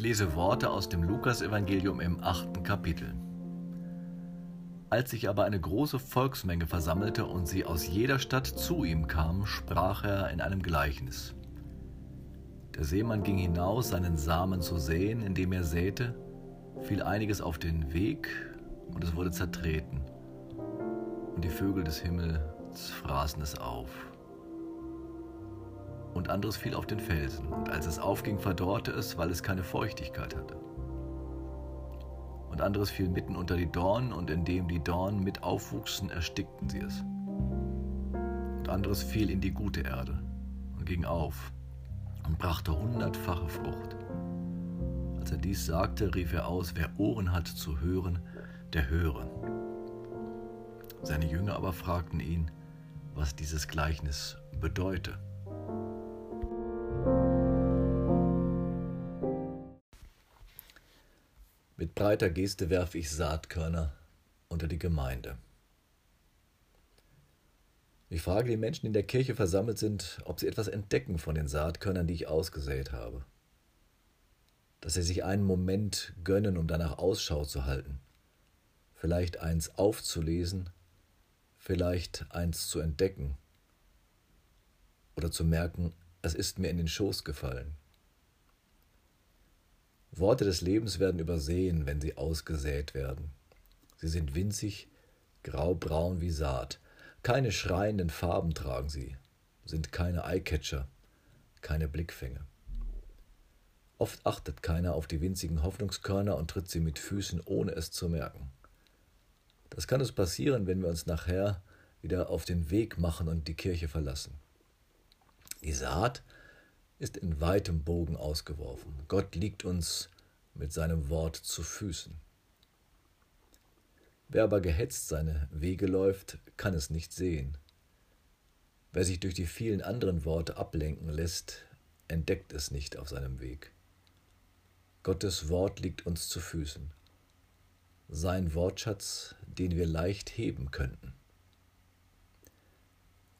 lese Worte aus dem Lukasevangelium im achten Kapitel. Als sich aber eine große Volksmenge versammelte und sie aus jeder Stadt zu ihm kam, sprach er in einem Gleichnis. Der Seemann ging hinaus, seinen Samen zu säen, indem er säte, fiel einiges auf den Weg und es wurde zertreten. Und die Vögel des Himmels fraßen es auf und anderes fiel auf den Felsen, und als es aufging, verdorrte es, weil es keine Feuchtigkeit hatte. Und anderes fiel mitten unter die Dornen, und indem die Dornen mit aufwuchsen, erstickten sie es. Und anderes fiel in die gute Erde und ging auf und brachte hundertfache Frucht. Als er dies sagte, rief er aus, wer Ohren hat zu hören, der höre. Seine Jünger aber fragten ihn, was dieses Gleichnis bedeute. Mit breiter Geste werfe ich Saatkörner unter die Gemeinde. Ich frage die Menschen, die in der Kirche versammelt sind, ob sie etwas entdecken von den Saatkörnern, die ich ausgesät habe. Dass sie sich einen Moment gönnen, um danach Ausschau zu halten. Vielleicht eins aufzulesen, vielleicht eins zu entdecken oder zu merken, es ist mir in den Schoß gefallen. Worte des Lebens werden übersehen, wenn sie ausgesät werden. Sie sind winzig, graubraun wie Saat. Keine schreienden Farben tragen sie, sind keine Eyecatcher, keine Blickfänge. Oft achtet keiner auf die winzigen Hoffnungskörner und tritt sie mit Füßen, ohne es zu merken. Das kann uns passieren, wenn wir uns nachher wieder auf den Weg machen und die Kirche verlassen. Die Saat ist in weitem Bogen ausgeworfen. Gott liegt uns mit seinem Wort zu Füßen. Wer aber gehetzt seine Wege läuft, kann es nicht sehen. Wer sich durch die vielen anderen Worte ablenken lässt, entdeckt es nicht auf seinem Weg. Gottes Wort liegt uns zu Füßen. Sein Wortschatz, den wir leicht heben könnten.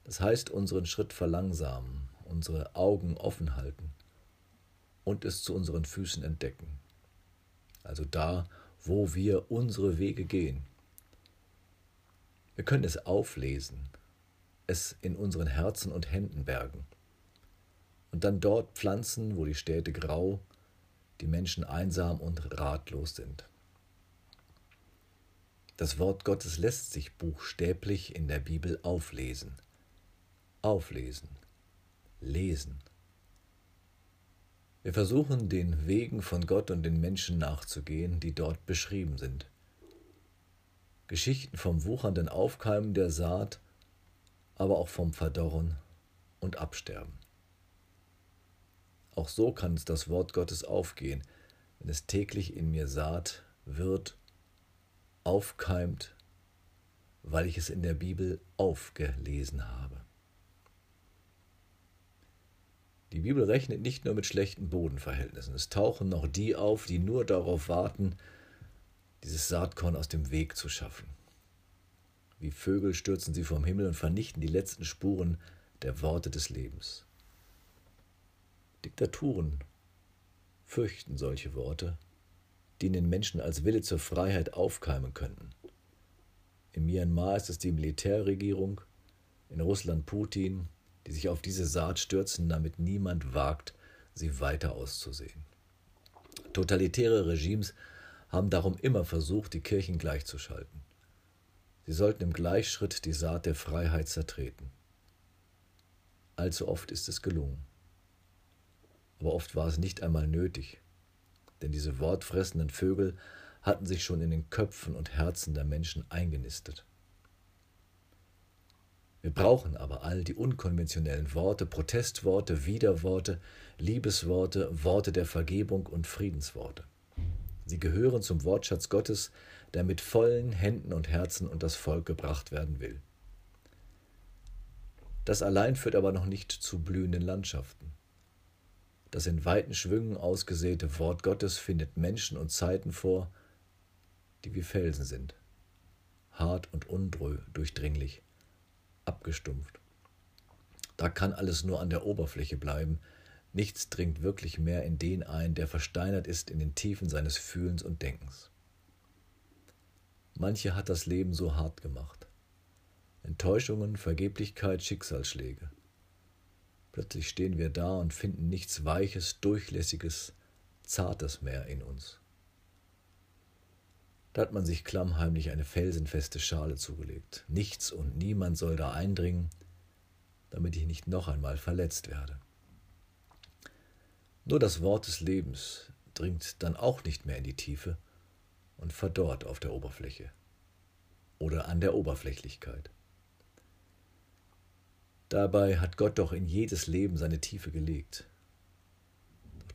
Das heißt, unseren Schritt verlangsamen, unsere Augen offen halten und es zu unseren Füßen entdecken. Also da, wo wir unsere Wege gehen. Wir können es auflesen, es in unseren Herzen und Händen bergen und dann dort pflanzen, wo die Städte grau, die Menschen einsam und ratlos sind. Das Wort Gottes lässt sich buchstäblich in der Bibel auflesen. Auflesen lesen. Wir versuchen den Wegen von Gott und den Menschen nachzugehen, die dort beschrieben sind. Geschichten vom wuchernden Aufkeimen der Saat, aber auch vom Verdorren und Absterben. Auch so kann es das Wort Gottes aufgehen, wenn es täglich in mir Saat wird, aufkeimt, weil ich es in der Bibel aufgelesen habe. Die Bibel rechnet nicht nur mit schlechten Bodenverhältnissen. Es tauchen noch die auf, die nur darauf warten, dieses Saatkorn aus dem Weg zu schaffen. Wie Vögel stürzen sie vom Himmel und vernichten die letzten Spuren der Worte des Lebens. Diktaturen fürchten solche Worte, die in den Menschen als Wille zur Freiheit aufkeimen könnten. In Myanmar ist es die Militärregierung, in Russland Putin, die sich auf diese Saat stürzen, damit niemand wagt, sie weiter auszusehen. Totalitäre Regimes haben darum immer versucht, die Kirchen gleichzuschalten. Sie sollten im Gleichschritt die Saat der Freiheit zertreten. Allzu oft ist es gelungen. Aber oft war es nicht einmal nötig, denn diese wortfressenden Vögel hatten sich schon in den Köpfen und Herzen der Menschen eingenistet. Wir brauchen aber all die unkonventionellen Worte, Protestworte, Widerworte, Liebesworte, Worte der Vergebung und Friedensworte. Sie gehören zum Wortschatz Gottes, der mit vollen Händen und Herzen und das Volk gebracht werden will. Das allein führt aber noch nicht zu blühenden Landschaften. Das in weiten Schwüngen ausgesäte Wort Gottes findet Menschen und Zeiten vor, die wie Felsen sind, hart und undurchdringlich abgestumpft. Da kann alles nur an der Oberfläche bleiben, Nichts dringt wirklich mehr in den ein, der versteinert ist in den Tiefen seines Fühlens und Denkens. Manche hat das Leben so hart gemacht. Enttäuschungen, Vergeblichkeit, Schicksalsschläge. Plötzlich stehen wir da und finden nichts Weiches, Durchlässiges, Zartes mehr in uns. Da hat man sich klammheimlich eine felsenfeste Schale zugelegt. Nichts und niemand soll da eindringen, damit ich nicht noch einmal verletzt werde. Nur das Wort des Lebens dringt dann auch nicht mehr in die Tiefe und verdorrt auf der Oberfläche oder an der Oberflächlichkeit. Dabei hat Gott doch in jedes Leben seine Tiefe gelegt.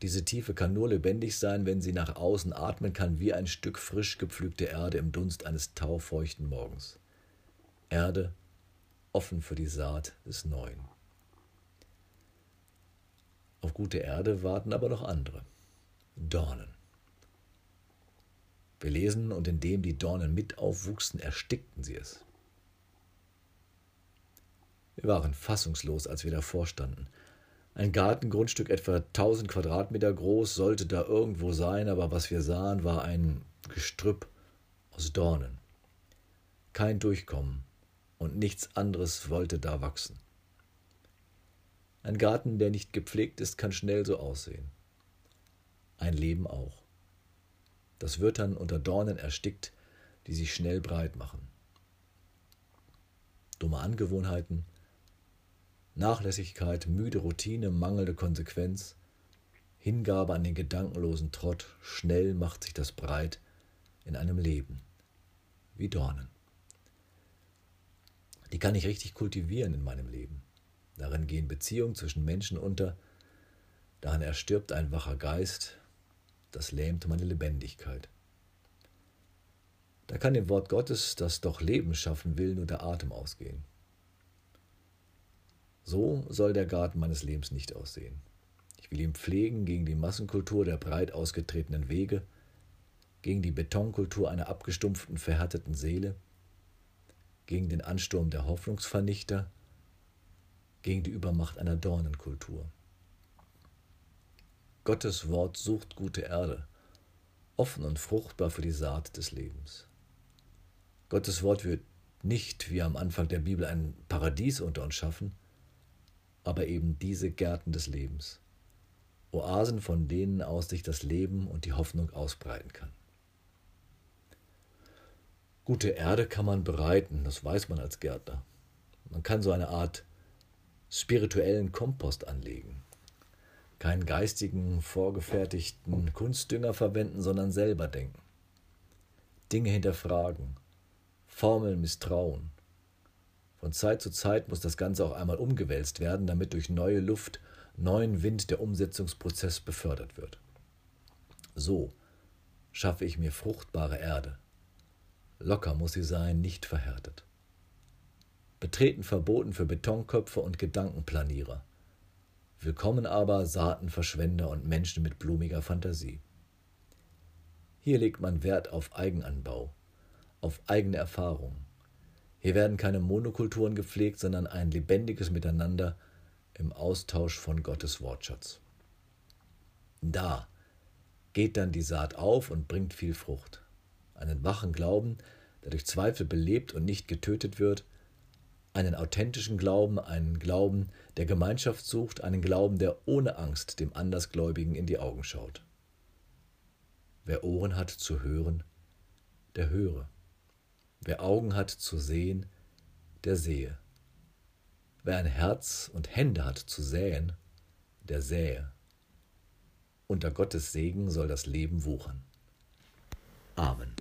Diese Tiefe kann nur lebendig sein, wenn sie nach außen atmen kann wie ein Stück frisch gepflügte Erde im Dunst eines taufeuchten Morgens. Erde offen für die Saat des Neuen. Auf gute Erde warten aber noch andere. Dornen. Wir lesen, und indem die Dornen mit aufwuchsen, erstickten sie es. Wir waren fassungslos, als wir davor standen. Ein Gartengrundstück etwa 1000 Quadratmeter groß sollte da irgendwo sein, aber was wir sahen, war ein Gestrüpp aus Dornen. Kein Durchkommen und nichts anderes wollte da wachsen. Ein Garten, der nicht gepflegt ist, kann schnell so aussehen. Ein Leben auch. Das wird dann unter Dornen erstickt, die sich schnell breit machen. Dumme Angewohnheiten, Nachlässigkeit, müde Routine, mangelnde Konsequenz, Hingabe an den gedankenlosen Trott, schnell macht sich das breit in einem Leben, wie Dornen. Die kann ich richtig kultivieren in meinem Leben. Darin gehen Beziehungen zwischen Menschen unter, daran erstirbt ein wacher Geist, das lähmt meine Lebendigkeit. Da kann dem Wort Gottes, das doch Leben schaffen will, nur der Atem ausgehen. So soll der Garten meines Lebens nicht aussehen. Ich will ihn pflegen gegen die Massenkultur der breit ausgetretenen Wege, gegen die Betonkultur einer abgestumpften, verhärteten Seele, gegen den Ansturm der Hoffnungsvernichter, gegen die Übermacht einer Dornenkultur. Gottes Wort sucht gute Erde, offen und fruchtbar für die Saat des Lebens. Gottes Wort wird nicht wie am Anfang der Bibel ein Paradies unter uns schaffen, aber eben diese Gärten des Lebens, Oasen, von denen aus sich das Leben und die Hoffnung ausbreiten kann. Gute Erde kann man bereiten, das weiß man als Gärtner. Man kann so eine Art spirituellen Kompost anlegen. Keinen geistigen, vorgefertigten Kunstdünger verwenden, sondern selber denken. Dinge hinterfragen, Formeln misstrauen. Von Zeit zu Zeit muss das Ganze auch einmal umgewälzt werden, damit durch neue Luft, neuen Wind der Umsetzungsprozess befördert wird. So schaffe ich mir fruchtbare Erde. Locker muss sie sein, nicht verhärtet. Betreten verboten für Betonköpfe und Gedankenplanierer. Willkommen aber Saatenverschwender und Menschen mit blumiger Fantasie. Hier legt man Wert auf Eigenanbau, auf eigene Erfahrung. Hier werden keine Monokulturen gepflegt, sondern ein lebendiges Miteinander im Austausch von Gottes Wortschatz. Da geht dann die Saat auf und bringt viel Frucht. Einen wachen Glauben, der durch Zweifel belebt und nicht getötet wird, einen authentischen Glauben, einen Glauben, der Gemeinschaft sucht, einen Glauben, der ohne Angst dem Andersgläubigen in die Augen schaut. Wer Ohren hat zu hören, der höre. Wer Augen hat zu sehen, der sehe. Wer ein Herz und Hände hat zu säen, der sähe. Unter Gottes Segen soll das Leben wuchern. Amen.